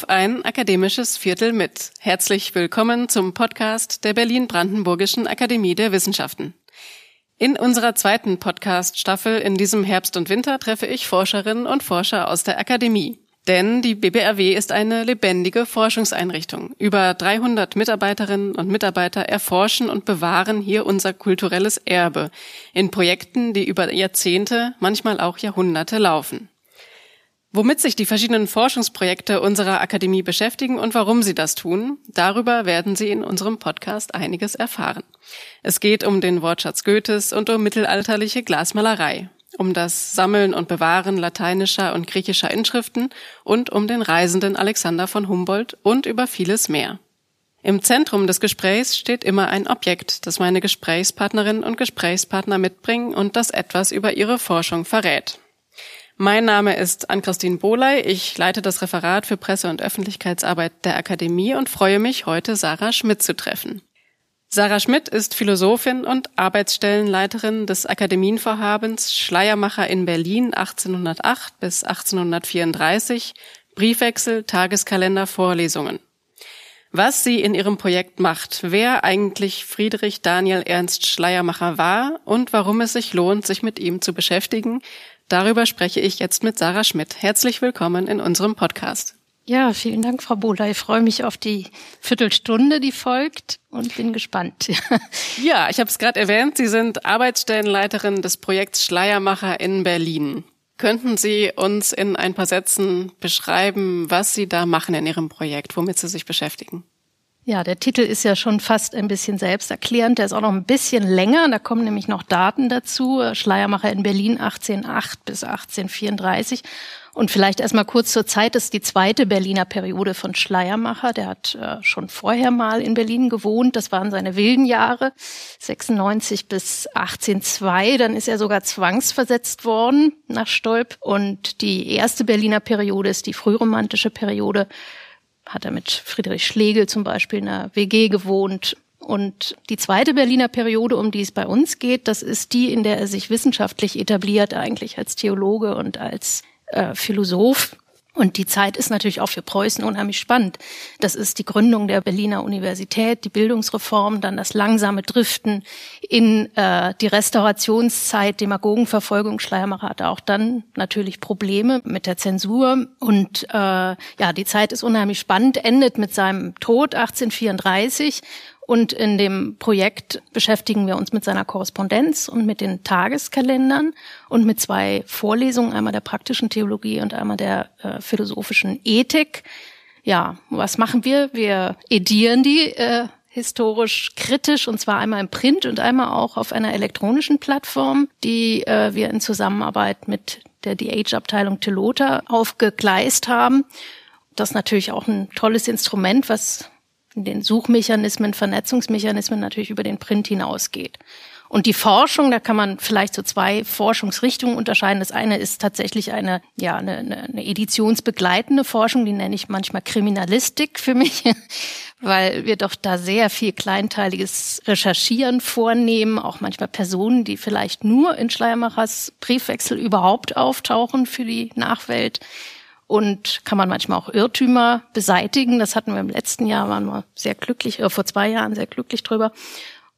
auf ein akademisches Viertel mit. Herzlich willkommen zum Podcast der Berlin-Brandenburgischen Akademie der Wissenschaften. In unserer zweiten Podcast-Staffel in diesem Herbst und Winter treffe ich Forscherinnen und Forscher aus der Akademie. Denn die BBRW ist eine lebendige Forschungseinrichtung. Über 300 Mitarbeiterinnen und Mitarbeiter erforschen und bewahren hier unser kulturelles Erbe in Projekten, die über Jahrzehnte, manchmal auch Jahrhunderte laufen. Womit sich die verschiedenen Forschungsprojekte unserer Akademie beschäftigen und warum sie das tun, darüber werden Sie in unserem Podcast einiges erfahren. Es geht um den Wortschatz Goethes und um mittelalterliche Glasmalerei, um das Sammeln und Bewahren lateinischer und griechischer Inschriften und um den Reisenden Alexander von Humboldt und über vieles mehr. Im Zentrum des Gesprächs steht immer ein Objekt, das meine Gesprächspartnerinnen und Gesprächspartner mitbringen und das etwas über ihre Forschung verrät. Mein Name ist Ann-Christine Bohley. Ich leite das Referat für Presse- und Öffentlichkeitsarbeit der Akademie und freue mich, heute Sarah Schmidt zu treffen. Sarah Schmidt ist Philosophin und Arbeitsstellenleiterin des Akademienvorhabens Schleiermacher in Berlin 1808 bis 1834, Briefwechsel, Tageskalender, Vorlesungen. Was sie in ihrem Projekt macht, wer eigentlich Friedrich Daniel Ernst Schleiermacher war und warum es sich lohnt, sich mit ihm zu beschäftigen, Darüber spreche ich jetzt mit Sarah Schmidt. Herzlich willkommen in unserem Podcast. Ja, vielen Dank, Frau Bohler. Ich freue mich auf die Viertelstunde, die folgt und bin gespannt. ja, ich habe es gerade erwähnt, Sie sind Arbeitsstellenleiterin des Projekts Schleiermacher in Berlin. Könnten Sie uns in ein paar Sätzen beschreiben, was Sie da machen in Ihrem Projekt, womit Sie sich beschäftigen? Ja, der Titel ist ja schon fast ein bisschen selbsterklärend. Der ist auch noch ein bisschen länger. Da kommen nämlich noch Daten dazu. Schleiermacher in Berlin 1808 bis 1834. Und vielleicht erstmal kurz zur Zeit, das ist die zweite Berliner Periode von Schleiermacher. Der hat äh, schon vorher mal in Berlin gewohnt. Das waren seine wilden Jahre, 96 bis 1802. Dann ist er sogar zwangsversetzt worden nach Stolp. Und die erste Berliner Periode ist die frühromantische Periode hat er mit Friedrich Schlegel zum Beispiel in einer WG gewohnt. Und die zweite Berliner Periode, um die es bei uns geht, das ist die, in der er sich wissenschaftlich etabliert, eigentlich als Theologe und als äh, Philosoph. Und die Zeit ist natürlich auch für Preußen unheimlich spannend. Das ist die Gründung der Berliner Universität, die Bildungsreform, dann das langsame Driften in äh, die Restaurationszeit, Demagogenverfolgung. Schleiermacher hatte auch dann natürlich Probleme mit der Zensur. Und äh, ja, die Zeit ist unheimlich spannend, endet mit seinem Tod 1834 und in dem Projekt beschäftigen wir uns mit seiner Korrespondenz und mit den Tageskalendern und mit zwei Vorlesungen, einmal der praktischen Theologie und einmal der äh, philosophischen Ethik. Ja, was machen wir? Wir edieren die äh, historisch kritisch und zwar einmal im Print und einmal auch auf einer elektronischen Plattform, die äh, wir in Zusammenarbeit mit der DH-Abteilung Telota aufgegleist haben. Das ist natürlich auch ein tolles Instrument, was den Suchmechanismen, Vernetzungsmechanismen natürlich über den Print hinausgeht. Und die Forschung, da kann man vielleicht so zwei Forschungsrichtungen unterscheiden. Das eine ist tatsächlich eine, ja, eine, eine editionsbegleitende Forschung, die nenne ich manchmal Kriminalistik für mich, weil wir doch da sehr viel kleinteiliges Recherchieren vornehmen, auch manchmal Personen, die vielleicht nur in Schleiermachers Briefwechsel überhaupt auftauchen für die Nachwelt und kann man manchmal auch Irrtümer beseitigen. Das hatten wir im letzten Jahr, waren wir sehr glücklich, äh, vor zwei Jahren sehr glücklich drüber.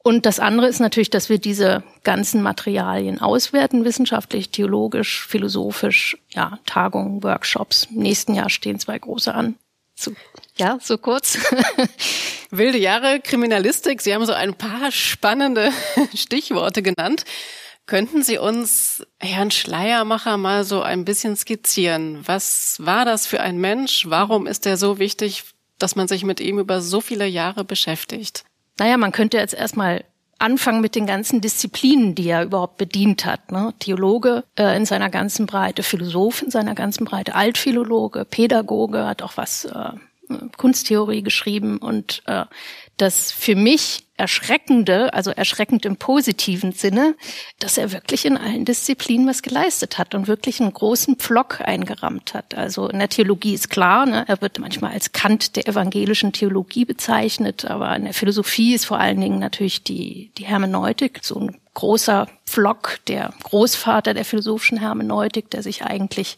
Und das andere ist natürlich, dass wir diese ganzen Materialien auswerten, wissenschaftlich, theologisch, philosophisch, ja, Tagungen, Workshops. Im nächsten Jahr stehen zwei große an. So, ja, so kurz. Wilde Jahre Kriminalistik. Sie haben so ein paar spannende Stichworte genannt. Könnten Sie uns Herrn Schleiermacher mal so ein bisschen skizzieren? Was war das für ein Mensch? Warum ist er so wichtig, dass man sich mit ihm über so viele Jahre beschäftigt? Naja, man könnte jetzt erstmal anfangen mit den ganzen Disziplinen, die er überhaupt bedient hat. Ne? Theologe äh, in seiner ganzen Breite, Philosoph in seiner ganzen Breite, Altphilologe, Pädagoge, hat auch was äh, Kunsttheorie geschrieben und äh, das für mich Erschreckende, also erschreckend im positiven Sinne, dass er wirklich in allen Disziplinen was geleistet hat und wirklich einen großen Pflock eingerammt hat. Also in der Theologie ist klar, ne, er wird manchmal als Kant der evangelischen Theologie bezeichnet, aber in der Philosophie ist vor allen Dingen natürlich die, die Hermeneutik so ein großer Pflock, der Großvater der philosophischen Hermeneutik, der sich eigentlich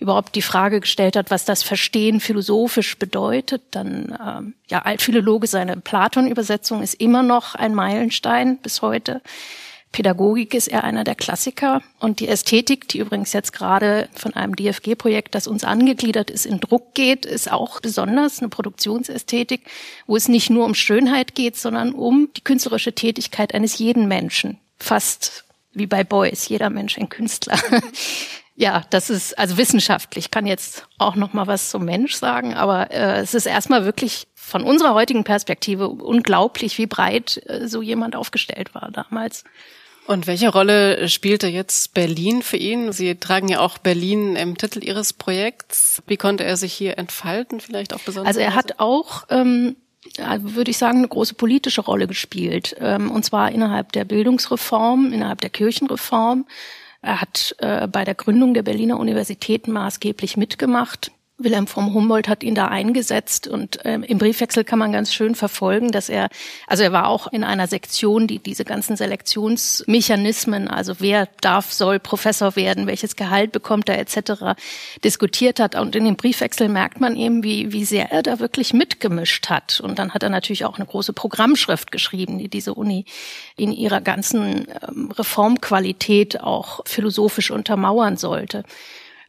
überhaupt die Frage gestellt hat, was das Verstehen philosophisch bedeutet. Dann ähm, ja, Altphilologe, seine Platon-Übersetzung ist immer noch ein Meilenstein bis heute. Pädagogik ist er einer der Klassiker und die Ästhetik, die übrigens jetzt gerade von einem DFG-Projekt, das uns angegliedert ist, in Druck geht, ist auch besonders eine Produktionsästhetik, wo es nicht nur um Schönheit geht, sondern um die künstlerische Tätigkeit eines jeden Menschen. Fast wie bei Beuys, jeder Mensch ein Künstler. ja, das ist also wissenschaftlich. kann jetzt auch noch mal was zum Mensch sagen, aber äh, es ist erstmal wirklich von unserer heutigen Perspektive unglaublich, wie breit äh, so jemand aufgestellt war damals. Und welche Rolle spielte jetzt Berlin für ihn? Sie tragen ja auch Berlin im Titel Ihres Projekts. Wie konnte er sich hier entfalten, vielleicht auch besonders? Also er hat auch, ähm, würde ich sagen, eine große politische Rolle gespielt. Ähm, und zwar innerhalb der Bildungsreform, innerhalb der Kirchenreform. Er hat äh, bei der Gründung der Berliner Universitäten maßgeblich mitgemacht. Wilhelm vom Humboldt hat ihn da eingesetzt und ähm, im Briefwechsel kann man ganz schön verfolgen, dass er, also er war auch in einer Sektion, die diese ganzen Selektionsmechanismen, also wer darf, soll Professor werden, welches Gehalt bekommt er etc. diskutiert hat. Und in dem Briefwechsel merkt man eben, wie, wie sehr er da wirklich mitgemischt hat. Und dann hat er natürlich auch eine große Programmschrift geschrieben, die diese Uni in ihrer ganzen ähm, Reformqualität auch philosophisch untermauern sollte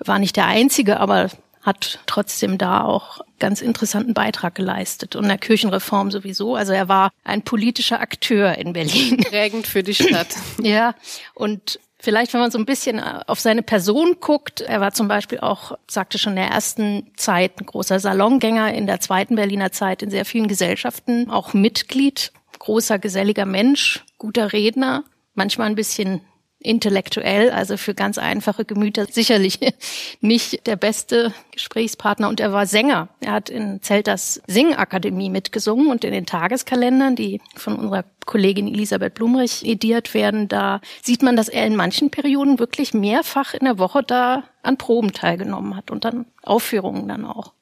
war nicht der einzige, aber hat trotzdem da auch ganz interessanten Beitrag geleistet und der Kirchenreform sowieso. Also er war ein politischer Akteur in Berlin. Prägend für die Stadt. ja, und Vielleicht, wenn man so ein bisschen auf seine Person guckt, er war zum Beispiel auch, sagte schon in der ersten Zeit, ein großer Salongänger, in der zweiten Berliner Zeit in sehr vielen Gesellschaften, auch Mitglied, großer, geselliger Mensch, guter Redner, manchmal ein bisschen intellektuell, also für ganz einfache Gemüter sicherlich nicht der beste Gesprächspartner. Und er war Sänger. Er hat in Zelters Singakademie mitgesungen und in den Tageskalendern, die von unserer Kollegin Elisabeth Blumrich ediert werden, da sieht man, dass er in manchen Perioden wirklich mehrfach in der Woche da an Proben teilgenommen hat und dann Aufführungen dann auch.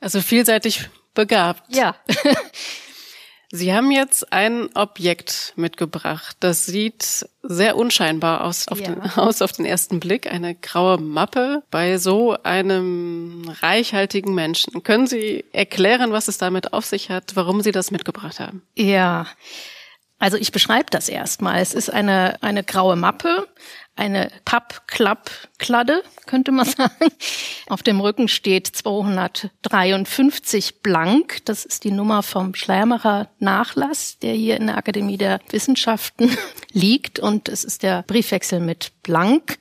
Also vielseitig begabt. Ja. Sie haben jetzt ein Objekt mitgebracht. Das sieht sehr unscheinbar aus auf, ja. den, aus auf den ersten Blick. Eine graue Mappe bei so einem reichhaltigen Menschen. Können Sie erklären, was es damit auf sich hat, warum Sie das mitgebracht haben? Ja. Also ich beschreibe das erstmal. Es ist eine, eine graue Mappe, eine Pappklappkladde, könnte man sagen. Auf dem Rücken steht 253 blank. Das ist die Nummer vom Schleiermacher Nachlass, der hier in der Akademie der Wissenschaften liegt. Und es ist der Briefwechsel mit blank.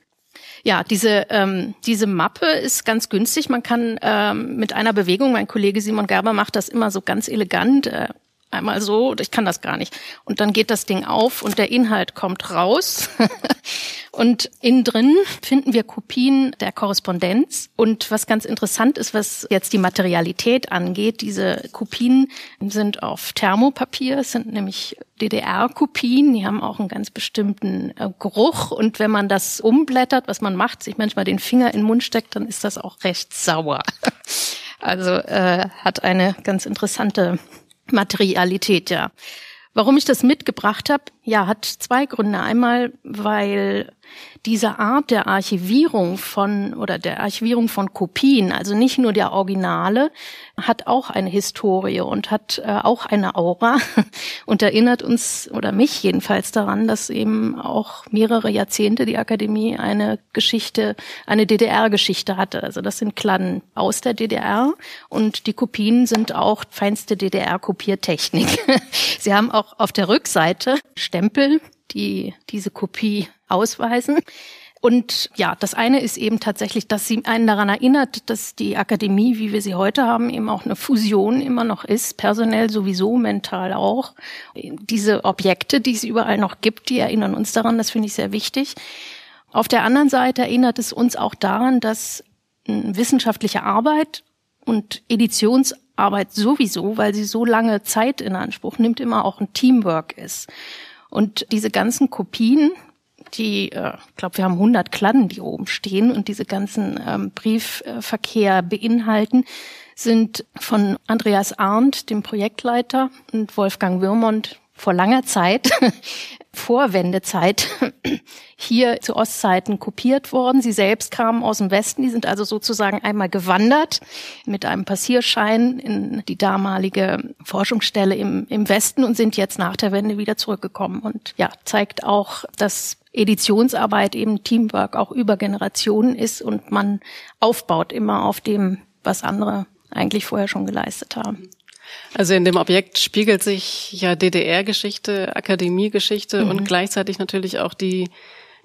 Ja, diese, ähm, diese Mappe ist ganz günstig. Man kann ähm, mit einer Bewegung, mein Kollege Simon Gerber macht das immer so ganz elegant, äh, einmal so, ich kann das gar nicht. Und dann geht das Ding auf und der Inhalt kommt raus. und innen drin finden wir Kopien der Korrespondenz. Und was ganz interessant ist, was jetzt die Materialität angeht, diese Kopien sind auf Thermopapier, sind nämlich DDR-Kopien, die haben auch einen ganz bestimmten äh, Geruch. Und wenn man das umblättert, was man macht, sich manchmal den Finger in den Mund steckt, dann ist das auch recht sauer. Also äh, hat eine ganz interessante Materialität, ja. Warum ich das mitgebracht habe, ja, hat zwei Gründe. Einmal, weil diese Art der Archivierung von oder der Archivierung von Kopien, also nicht nur der Originale, hat auch eine Historie und hat äh, auch eine Aura und erinnert uns oder mich jedenfalls daran, dass eben auch mehrere Jahrzehnte die Akademie eine Geschichte, eine DDR-Geschichte hatte. Also das sind Kladden aus der DDR und die Kopien sind auch feinste DDR-Kopiertechnik. Sie haben auch auf der Rückseite Stempel, die diese Kopie ausweisen. Und ja, das eine ist eben tatsächlich, dass sie einen daran erinnert, dass die Akademie, wie wir sie heute haben, eben auch eine Fusion immer noch ist, personell sowieso, mental auch. Diese Objekte, die es überall noch gibt, die erinnern uns daran, das finde ich sehr wichtig. Auf der anderen Seite erinnert es uns auch daran, dass wissenschaftliche Arbeit und Editionsarbeit sowieso, weil sie so lange Zeit in Anspruch nimmt, immer auch ein Teamwork ist. Und diese ganzen Kopien, die, äh, ich glaube, wir haben 100 Kladden, die oben stehen und diese ganzen ähm, Briefverkehr beinhalten, sind von Andreas Arndt, dem Projektleiter, und Wolfgang Würmont vor langer Zeit Vorwendezeit hier zu Ostzeiten kopiert worden. Sie selbst kamen aus dem Westen, die sind also sozusagen einmal gewandert mit einem Passierschein in die damalige Forschungsstelle im, im Westen und sind jetzt nach der Wende wieder zurückgekommen. Und ja, zeigt auch, dass Editionsarbeit eben Teamwork auch über Generationen ist und man aufbaut immer auf dem, was andere eigentlich vorher schon geleistet haben. Also in dem Objekt spiegelt sich ja DDR-Geschichte, Akademiegeschichte mhm. und gleichzeitig natürlich auch die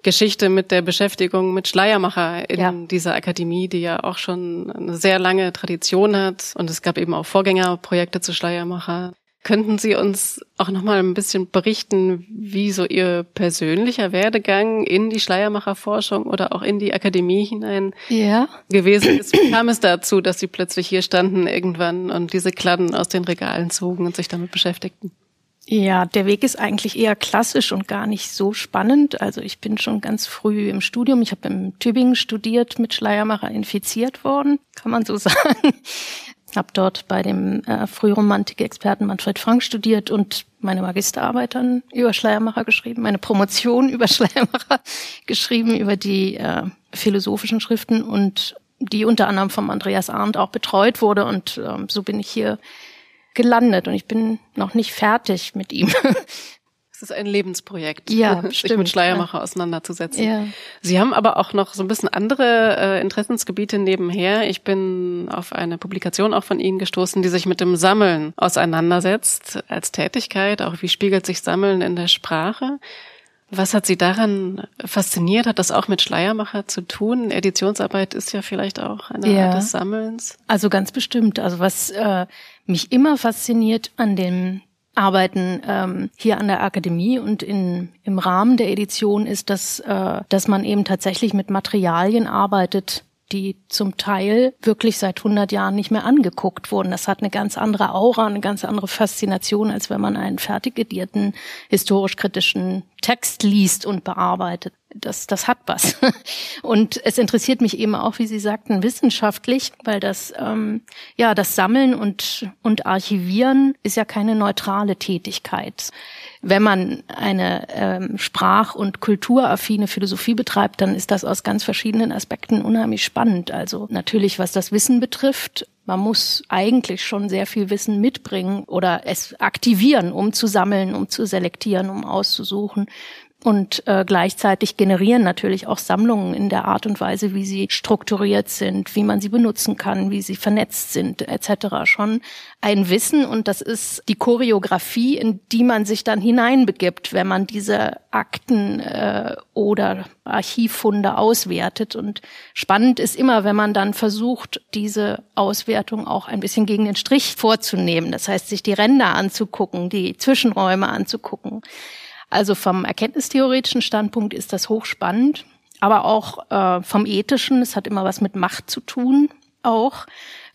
Geschichte mit der Beschäftigung mit Schleiermacher in ja. dieser Akademie, die ja auch schon eine sehr lange Tradition hat. Und es gab eben auch Vorgängerprojekte zu Schleiermacher. Könnten Sie uns auch noch mal ein bisschen berichten, wie so Ihr persönlicher Werdegang in die Schleiermacherforschung oder auch in die Akademie hinein ja. gewesen ist? Wie kam es dazu, dass Sie plötzlich hier standen irgendwann und diese Kladden aus den Regalen zogen und sich damit beschäftigten? Ja, der Weg ist eigentlich eher klassisch und gar nicht so spannend. Also ich bin schon ganz früh im Studium, ich habe in Tübingen studiert, mit Schleiermacher infiziert worden, kann man so sagen habe dort bei dem äh, Frühromantik-Experten Manfred Frank studiert und meine Magisterarbeit dann über Schleiermacher geschrieben, meine Promotion über Schleiermacher geschrieben, über die äh, philosophischen Schriften und die unter anderem vom Andreas Arndt auch betreut wurde. Und ähm, so bin ich hier gelandet und ich bin noch nicht fertig mit ihm. Es ist ein Lebensprojekt, ja, sich stimmt, mit Schleiermacher ja. auseinanderzusetzen. Ja. Sie haben aber auch noch so ein bisschen andere äh, Interessensgebiete nebenher. Ich bin auf eine Publikation auch von Ihnen gestoßen, die sich mit dem Sammeln auseinandersetzt als Tätigkeit. Auch wie spiegelt sich Sammeln in der Sprache? Was hat Sie daran fasziniert? Hat das auch mit Schleiermacher zu tun? Editionsarbeit ist ja vielleicht auch eine ja. Art des Sammelns. Also ganz bestimmt. Also was äh, mich immer fasziniert an dem Arbeiten ähm, hier an der Akademie und in, im Rahmen der Edition ist, dass, äh, dass man eben tatsächlich mit Materialien arbeitet, die zum Teil wirklich seit 100 Jahren nicht mehr angeguckt wurden. Das hat eine ganz andere Aura, eine ganz andere Faszination, als wenn man einen fertig edierten, historisch-kritischen Text liest und bearbeitet. Das, das hat was. Und es interessiert mich eben auch, wie Sie sagten, wissenschaftlich, weil das, ähm, ja, das Sammeln und, und Archivieren ist ja keine neutrale Tätigkeit wenn man eine ähm, sprach- und kulturaffine Philosophie betreibt, dann ist das aus ganz verschiedenen Aspekten unheimlich spannend. Also natürlich, was das Wissen betrifft, man muss eigentlich schon sehr viel Wissen mitbringen oder es aktivieren, um zu sammeln, um zu selektieren, um auszusuchen und äh, gleichzeitig generieren natürlich auch Sammlungen in der Art und Weise, wie sie strukturiert sind, wie man sie benutzen kann, wie sie vernetzt sind, etc. schon ein Wissen und das ist die Choreografie, in die man sich dann hineinbegibt, wenn man diese Akten äh, oder Archivfunde auswertet. Und spannend ist immer, wenn man dann versucht, diese Auswertung auch ein bisschen gegen den Strich vorzunehmen. Das heißt, sich die Ränder anzugucken, die Zwischenräume anzugucken also vom erkenntnistheoretischen Standpunkt ist das hochspannend, aber auch äh, vom ethischen, es hat immer was mit Macht zu tun, auch.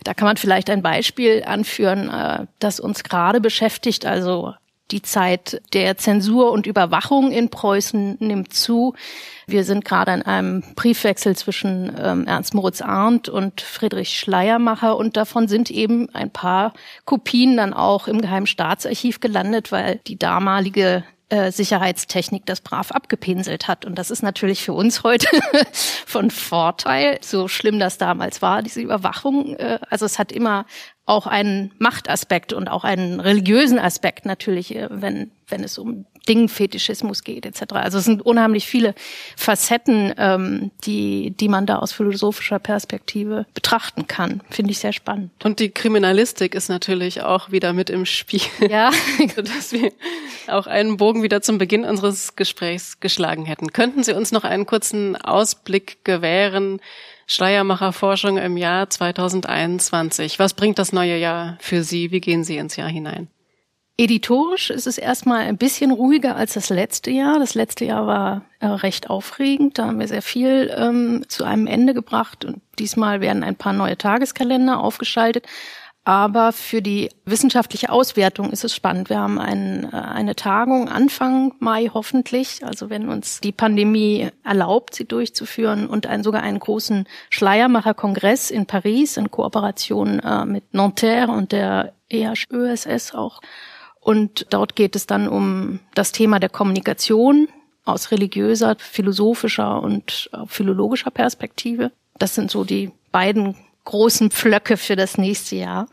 Da kann man vielleicht ein Beispiel anführen, äh, das uns gerade beschäftigt. Also die Zeit der Zensur und Überwachung in Preußen nimmt zu. Wir sind gerade an einem Briefwechsel zwischen ähm, Ernst Moritz Arndt und Friedrich Schleiermacher und davon sind eben ein paar Kopien dann auch im Geheimen Staatsarchiv gelandet, weil die damalige äh, Sicherheitstechnik das brav abgepinselt hat. Und das ist natürlich für uns heute von Vorteil, so schlimm das damals war, diese Überwachung. Äh, also es hat immer auch einen Machtaspekt und auch einen religiösen Aspekt natürlich, äh, wenn, wenn es um Dingfetischismus geht etc. Also es sind unheimlich viele Facetten, ähm, die, die man da aus philosophischer Perspektive betrachten kann. Finde ich sehr spannend. Und die Kriminalistik ist natürlich auch wieder mit im Spiel. Ja. Sodass wir auch einen Bogen wieder zum Beginn unseres Gesprächs geschlagen hätten. Könnten Sie uns noch einen kurzen Ausblick gewähren? Schleiermacherforschung im Jahr 2021. Was bringt das neue Jahr für Sie? Wie gehen Sie ins Jahr hinein? Editorisch ist es erstmal ein bisschen ruhiger als das letzte Jahr. Das letzte Jahr war äh, recht aufregend. Da haben wir sehr viel ähm, zu einem Ende gebracht und diesmal werden ein paar neue Tageskalender aufgeschaltet. Aber für die wissenschaftliche Auswertung ist es spannend. Wir haben ein, äh, eine Tagung Anfang Mai hoffentlich, also wenn uns die Pandemie erlaubt, sie durchzuführen und einen, sogar einen großen Schleiermacher-Kongress in Paris in Kooperation äh, mit Nanterre und der EHÖSS auch Und dort geht es dann um das Thema der Kommunikation aus religiöser, philosophischer und philologischer Perspektive. Das sind so die beiden großen Pflöcke für das nächste Jahr.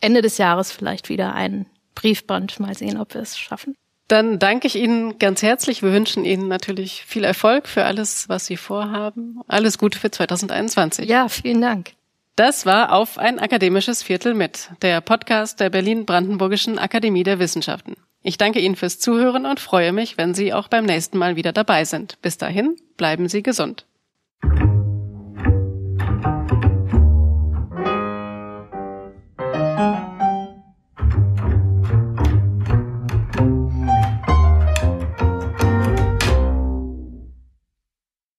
Ende des Jahres vielleicht wieder ein Briefband. Mal sehen, ob wir es schaffen. Dann danke ich Ihnen ganz herzlich. Wir wünschen Ihnen natürlich viel Erfolg für alles, was Sie vorhaben. Alles Gute für 2021. Ja, vielen Dank. Das war auf ein akademisches Viertel mit, der Podcast der Berlin-Brandenburgischen Akademie der Wissenschaften. Ich danke Ihnen fürs Zuhören und freue mich, wenn Sie auch beim nächsten Mal wieder dabei sind. Bis dahin, bleiben Sie gesund.